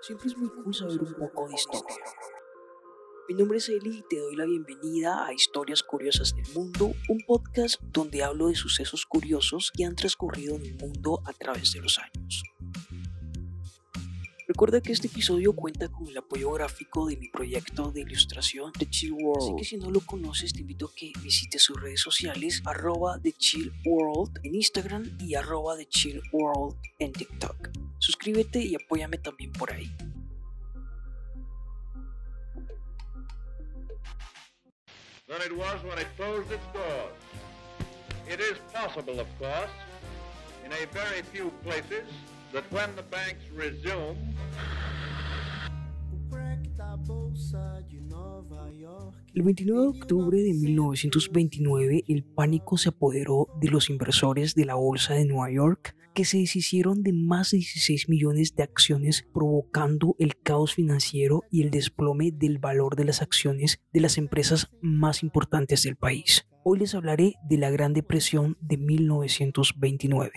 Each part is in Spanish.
Siempre es muy cool saber un poco de historia. Mi nombre es Eli y te doy la bienvenida a Historias Curiosas del Mundo, un podcast donde hablo de sucesos curiosos que han transcurrido en el mundo a través de los años. Recuerda que este episodio cuenta con el apoyo gráfico de mi proyecto de ilustración The Chill World. Así que si no lo conoces, te invito a que visites sus redes sociales, arroba The en Instagram y arroba The en TikTok. Suscríbete y apóyame también por ahí. than it was when it closed its doors. It is possible, of course, in a very few places, that when the banks resume, El 29 de octubre de 1929, el pánico se apoderó de los inversores de la Bolsa de Nueva York, que se deshicieron de más de 16 millones de acciones, provocando el caos financiero y el desplome del valor de las acciones de las empresas más importantes del país. Hoy les hablaré de la Gran Depresión de 1929.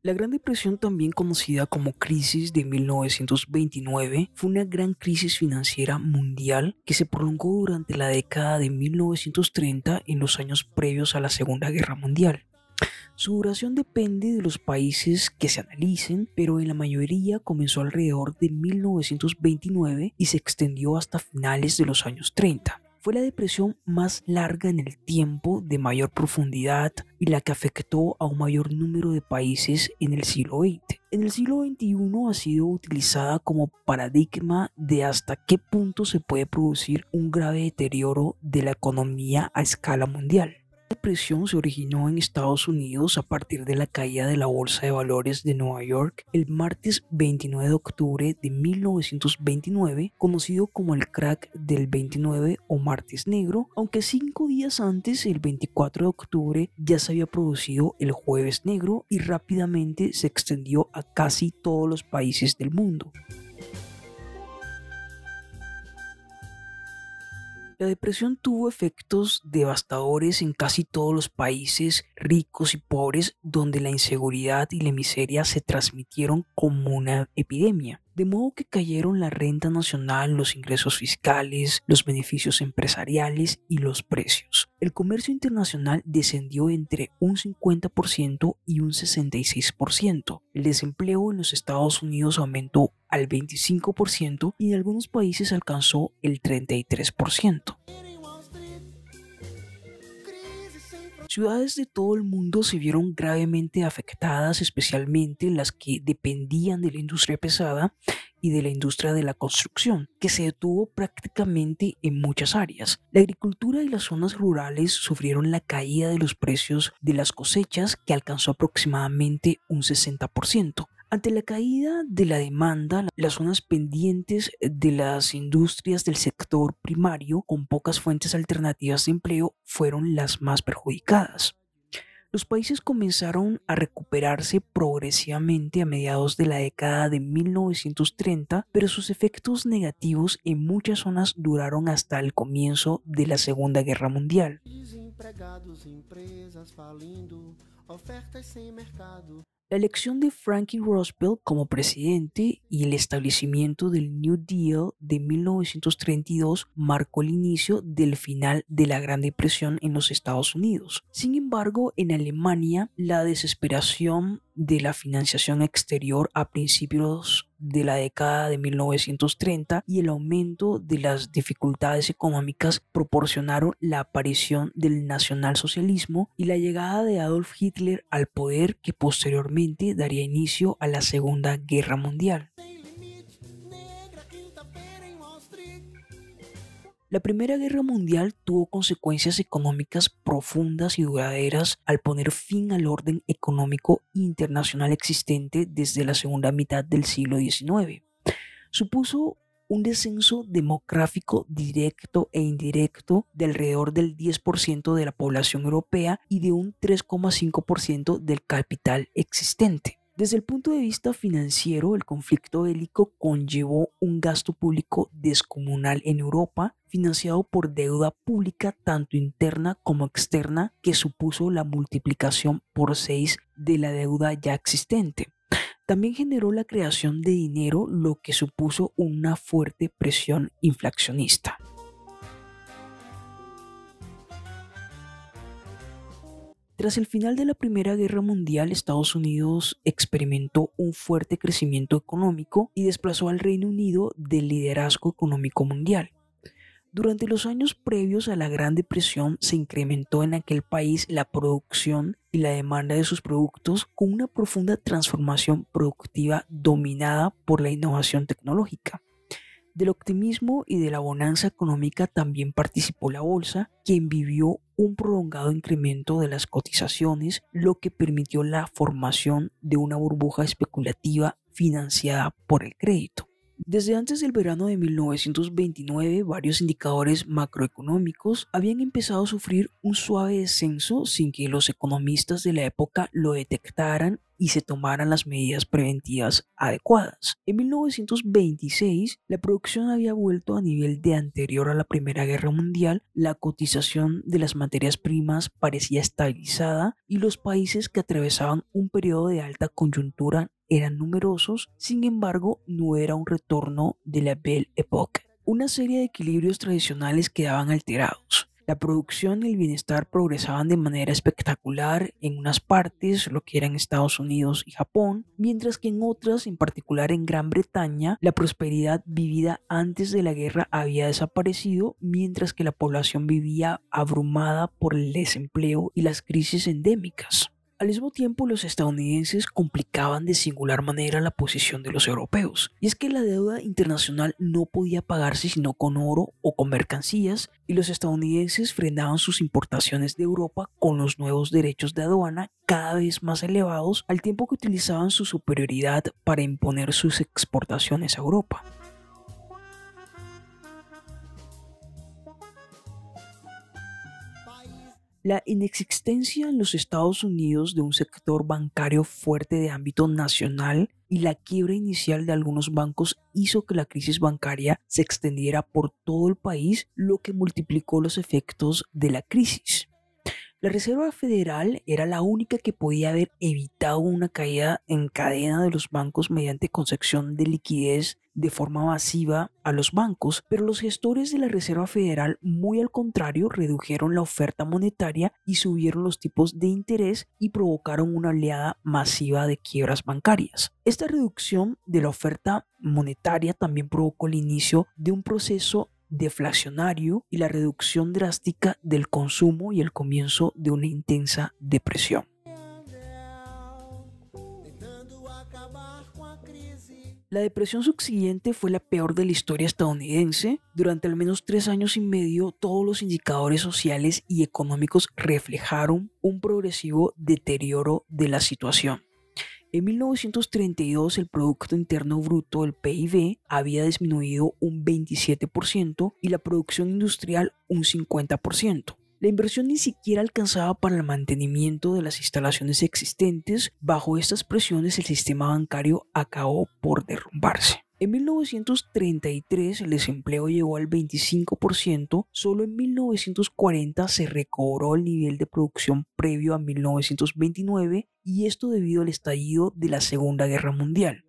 La Gran Depresión, también conocida como crisis de 1929, fue una gran crisis financiera mundial que se prolongó durante la década de 1930 en los años previos a la Segunda Guerra Mundial. Su duración depende de los países que se analicen, pero en la mayoría comenzó alrededor de 1929 y se extendió hasta finales de los años 30 fue la depresión más larga en el tiempo, de mayor profundidad y la que afectó a un mayor número de países en el siglo XX. En el siglo XXI ha sido utilizada como paradigma de hasta qué punto se puede producir un grave deterioro de la economía a escala mundial. Depresión se originó en Estados Unidos a partir de la caída de la Bolsa de Valores de Nueva York el martes 29 de octubre de 1929, conocido como el crack del 29 o martes negro, aunque cinco días antes, el 24 de octubre, ya se había producido el jueves negro y rápidamente se extendió a casi todos los países del mundo. La depresión tuvo efectos devastadores en casi todos los países ricos y pobres donde la inseguridad y la miseria se transmitieron como una epidemia de modo que cayeron la renta nacional, los ingresos fiscales, los beneficios empresariales y los precios. El comercio internacional descendió entre un 50% y un 66%. El desempleo en los Estados Unidos aumentó al 25% y en algunos países alcanzó el 33%. Ciudades de todo el mundo se vieron gravemente afectadas, especialmente las que dependían de la industria pesada y de la industria de la construcción, que se detuvo prácticamente en muchas áreas. La agricultura y las zonas rurales sufrieron la caída de los precios de las cosechas, que alcanzó aproximadamente un 60%. Ante la caída de la demanda, las zonas pendientes de las industrias del sector primario con pocas fuentes alternativas de empleo fueron las más perjudicadas. Los países comenzaron a recuperarse progresivamente a mediados de la década de 1930, pero sus efectos negativos en muchas zonas duraron hasta el comienzo de la Segunda Guerra Mundial. La elección de Franklin Roosevelt como presidente y el establecimiento del New Deal de 1932 marcó el inicio del final de la Gran Depresión en los Estados Unidos. Sin embargo, en Alemania, la desesperación de la financiación exterior a principios de la década de 1930 y el aumento de las dificultades económicas proporcionaron la aparición del nacionalsocialismo y la llegada de Adolf Hitler al poder que posteriormente daría inicio a la Segunda Guerra Mundial. La Primera Guerra Mundial tuvo consecuencias económicas profundas y duraderas al poner fin al orden económico internacional existente desde la segunda mitad del siglo XIX. Supuso un descenso demográfico directo e indirecto de alrededor del 10% de la población europea y de un 3,5% del capital existente. Desde el punto de vista financiero, el conflicto bélico conllevó un gasto público descomunal en Europa, financiado por deuda pública tanto interna como externa, que supuso la multiplicación por seis de la deuda ya existente. También generó la creación de dinero, lo que supuso una fuerte presión inflacionista. Tras el final de la Primera Guerra Mundial, Estados Unidos experimentó un fuerte crecimiento económico y desplazó al Reino Unido del liderazgo económico mundial. Durante los años previos a la Gran Depresión se incrementó en aquel país la producción y la demanda de sus productos con una profunda transformación productiva dominada por la innovación tecnológica. Del optimismo y de la bonanza económica también participó la bolsa, quien vivió un prolongado incremento de las cotizaciones, lo que permitió la formación de una burbuja especulativa financiada por el crédito. Desde antes del verano de 1929, varios indicadores macroeconómicos habían empezado a sufrir un suave descenso sin que los economistas de la época lo detectaran y se tomaran las medidas preventivas adecuadas. En 1926, la producción había vuelto a nivel de anterior a la Primera Guerra Mundial, la cotización de las materias primas parecía estabilizada y los países que atravesaban un periodo de alta coyuntura eran numerosos, sin embargo no era un retorno de la Belle Époque. Una serie de equilibrios tradicionales quedaban alterados. La producción y el bienestar progresaban de manera espectacular en unas partes, lo que eran Estados Unidos y Japón, mientras que en otras, en particular en Gran Bretaña, la prosperidad vivida antes de la guerra había desaparecido, mientras que la población vivía abrumada por el desempleo y las crisis endémicas. Al mismo tiempo, los estadounidenses complicaban de singular manera la posición de los europeos, y es que la deuda internacional no podía pagarse sino con oro o con mercancías, y los estadounidenses frenaban sus importaciones de Europa con los nuevos derechos de aduana cada vez más elevados, al tiempo que utilizaban su superioridad para imponer sus exportaciones a Europa. La inexistencia en los Estados Unidos de un sector bancario fuerte de ámbito nacional y la quiebra inicial de algunos bancos hizo que la crisis bancaria se extendiera por todo el país, lo que multiplicó los efectos de la crisis. La Reserva Federal era la única que podía haber evitado una caída en cadena de los bancos mediante concepción de liquidez de forma masiva a los bancos, pero los gestores de la Reserva Federal, muy al contrario, redujeron la oferta monetaria y subieron los tipos de interés y provocaron una oleada masiva de quiebras bancarias. Esta reducción de la oferta monetaria también provocó el inicio de un proceso deflacionario y la reducción drástica del consumo y el comienzo de una intensa depresión. La depresión subsiguiente fue la peor de la historia estadounidense. Durante al menos tres años y medio, todos los indicadores sociales y económicos reflejaron un progresivo deterioro de la situación. En 1932 el Producto Interno Bruto, el PIB, había disminuido un 27% y la producción industrial un 50%. La inversión ni siquiera alcanzaba para el mantenimiento de las instalaciones existentes. Bajo estas presiones el sistema bancario acabó por derrumbarse. En 1933 el desempleo llegó al 25%, solo en 1940 se recobró el nivel de producción previo a 1929 y esto debido al estallido de la Segunda Guerra Mundial.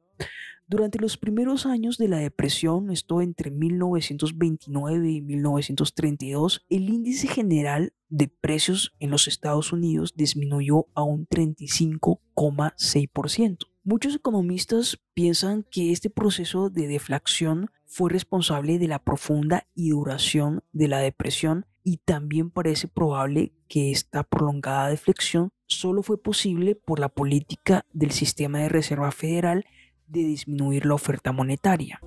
Durante los primeros años de la depresión, esto entre 1929 y 1932, el índice general de precios en los Estados Unidos disminuyó a un 35,6%. Muchos economistas piensan que este proceso de deflación fue responsable de la profunda y duración de la depresión y también parece probable que esta prolongada deflexión solo fue posible por la política del sistema de reserva federal de disminuir la oferta monetaria.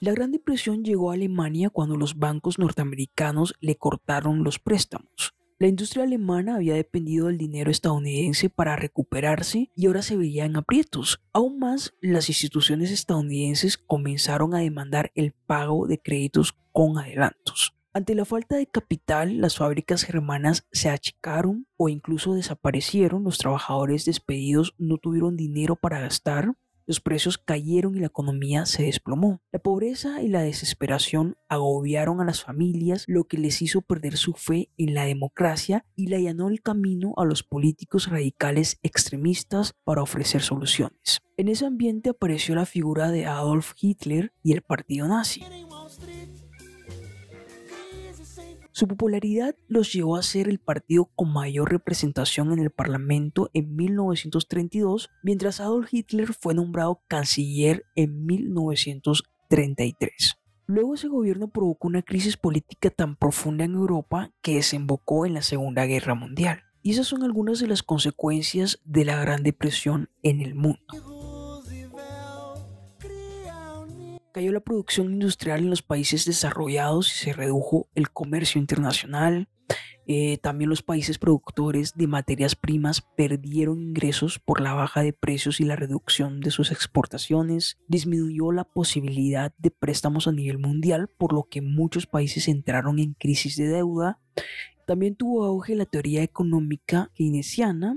La Gran Depresión llegó a Alemania cuando los bancos norteamericanos le cortaron los préstamos. La industria alemana había dependido del dinero estadounidense para recuperarse y ahora se veía en aprietos. Aún más, las instituciones estadounidenses comenzaron a demandar el pago de créditos con adelantos. Ante la falta de capital, las fábricas germanas se achicaron o incluso desaparecieron, los trabajadores despedidos no tuvieron dinero para gastar, los precios cayeron y la economía se desplomó. La pobreza y la desesperación agobiaron a las familias, lo que les hizo perder su fe en la democracia y le allanó el camino a los políticos radicales extremistas para ofrecer soluciones. En ese ambiente apareció la figura de Adolf Hitler y el partido nazi. Su popularidad los llevó a ser el partido con mayor representación en el Parlamento en 1932, mientras Adolf Hitler fue nombrado canciller en 1933. Luego ese gobierno provocó una crisis política tan profunda en Europa que desembocó en la Segunda Guerra Mundial. Y esas son algunas de las consecuencias de la Gran Depresión en el mundo. Cayó la producción industrial en los países desarrollados y se redujo el comercio internacional. Eh, también los países productores de materias primas perdieron ingresos por la baja de precios y la reducción de sus exportaciones. Disminuyó la posibilidad de préstamos a nivel mundial, por lo que muchos países entraron en crisis de deuda. También tuvo auge la teoría económica keynesiana,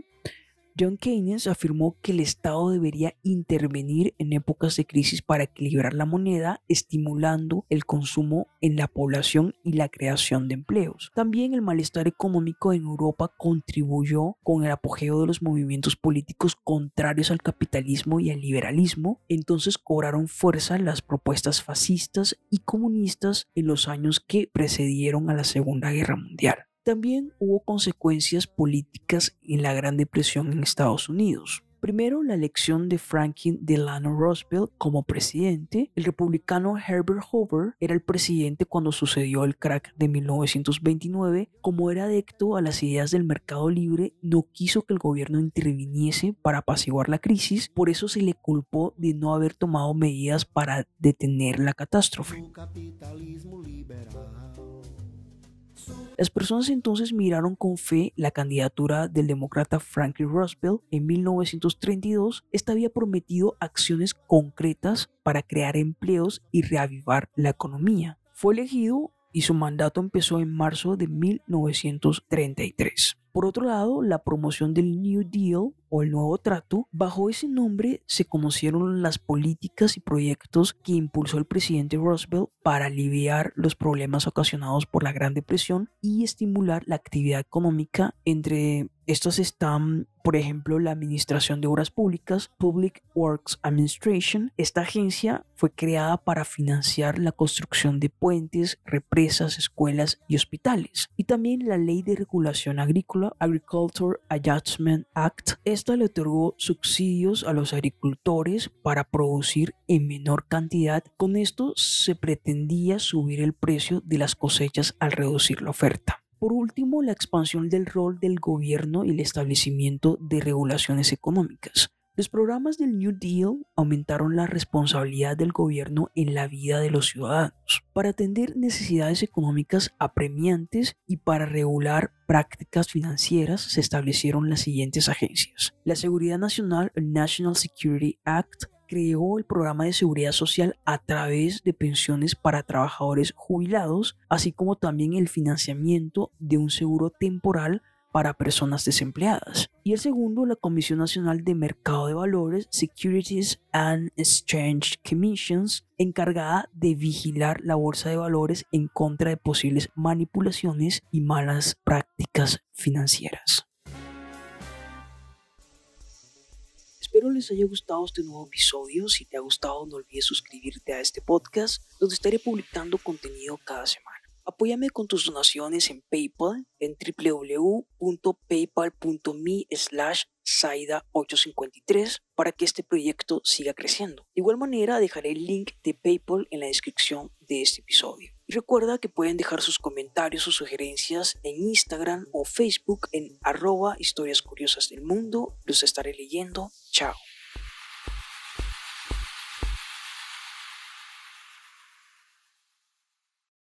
John Keynes afirmó que el Estado debería intervenir en épocas de crisis para equilibrar la moneda, estimulando el consumo en la población y la creación de empleos. También el malestar económico en Europa contribuyó con el apogeo de los movimientos políticos contrarios al capitalismo y al liberalismo, entonces cobraron fuerza las propuestas fascistas y comunistas en los años que precedieron a la Segunda Guerra Mundial. También hubo consecuencias políticas en la Gran Depresión en Estados Unidos. Primero, la elección de Franklin Delano Roosevelt como presidente. El republicano Herbert Hoover era el presidente cuando sucedió el crack de 1929. Como era adecto a las ideas del mercado libre, no quiso que el gobierno interviniese para apaciguar la crisis, por eso se le culpó de no haber tomado medidas para detener la catástrofe. Las personas entonces miraron con fe la candidatura del demócrata Franklin Roosevelt en 1932. Esta había prometido acciones concretas para crear empleos y reavivar la economía. Fue elegido y su mandato empezó en marzo de 1933. Por otro lado, la promoción del New Deal o el nuevo trato, bajo ese nombre se conocieron las políticas y proyectos que impulsó el presidente Roosevelt para aliviar los problemas ocasionados por la Gran Depresión y estimular la actividad económica entre estos están, por ejemplo, la Administración de Obras Públicas, Public Works Administration. Esta agencia fue creada para financiar la construcción de puentes, represas, escuelas y hospitales. Y también la Ley de Regulación Agrícola, Agriculture Adjustment Act. Esta le otorgó subsidios a los agricultores para producir en menor cantidad. Con esto se pretendía subir el precio de las cosechas al reducir la oferta. Por último, la expansión del rol del gobierno y el establecimiento de regulaciones económicas. Los programas del New Deal aumentaron la responsabilidad del gobierno en la vida de los ciudadanos para atender necesidades económicas apremiantes y para regular prácticas financieras se establecieron las siguientes agencias. La Seguridad Nacional, el National Security Act, creó el programa de seguridad social a través de pensiones para trabajadores jubilados, así como también el financiamiento de un seguro temporal para personas desempleadas. Y el segundo, la Comisión Nacional de Mercado de Valores, Securities and Exchange Commissions, encargada de vigilar la bolsa de valores en contra de posibles manipulaciones y malas prácticas financieras. Espero les haya gustado este nuevo episodio. Si te ha gustado, no olvides suscribirte a este podcast, donde estaré publicando contenido cada semana. Apóyame con tus donaciones en PayPal en www.paypal.me slash Saida853 para que este proyecto siga creciendo. De igual manera, dejaré el link de PayPal en la descripción de este episodio. Recuerda que pueden dejar sus comentarios o sugerencias en Instagram o Facebook en arroba historias curiosas del mundo. Los estaré leyendo. Chao.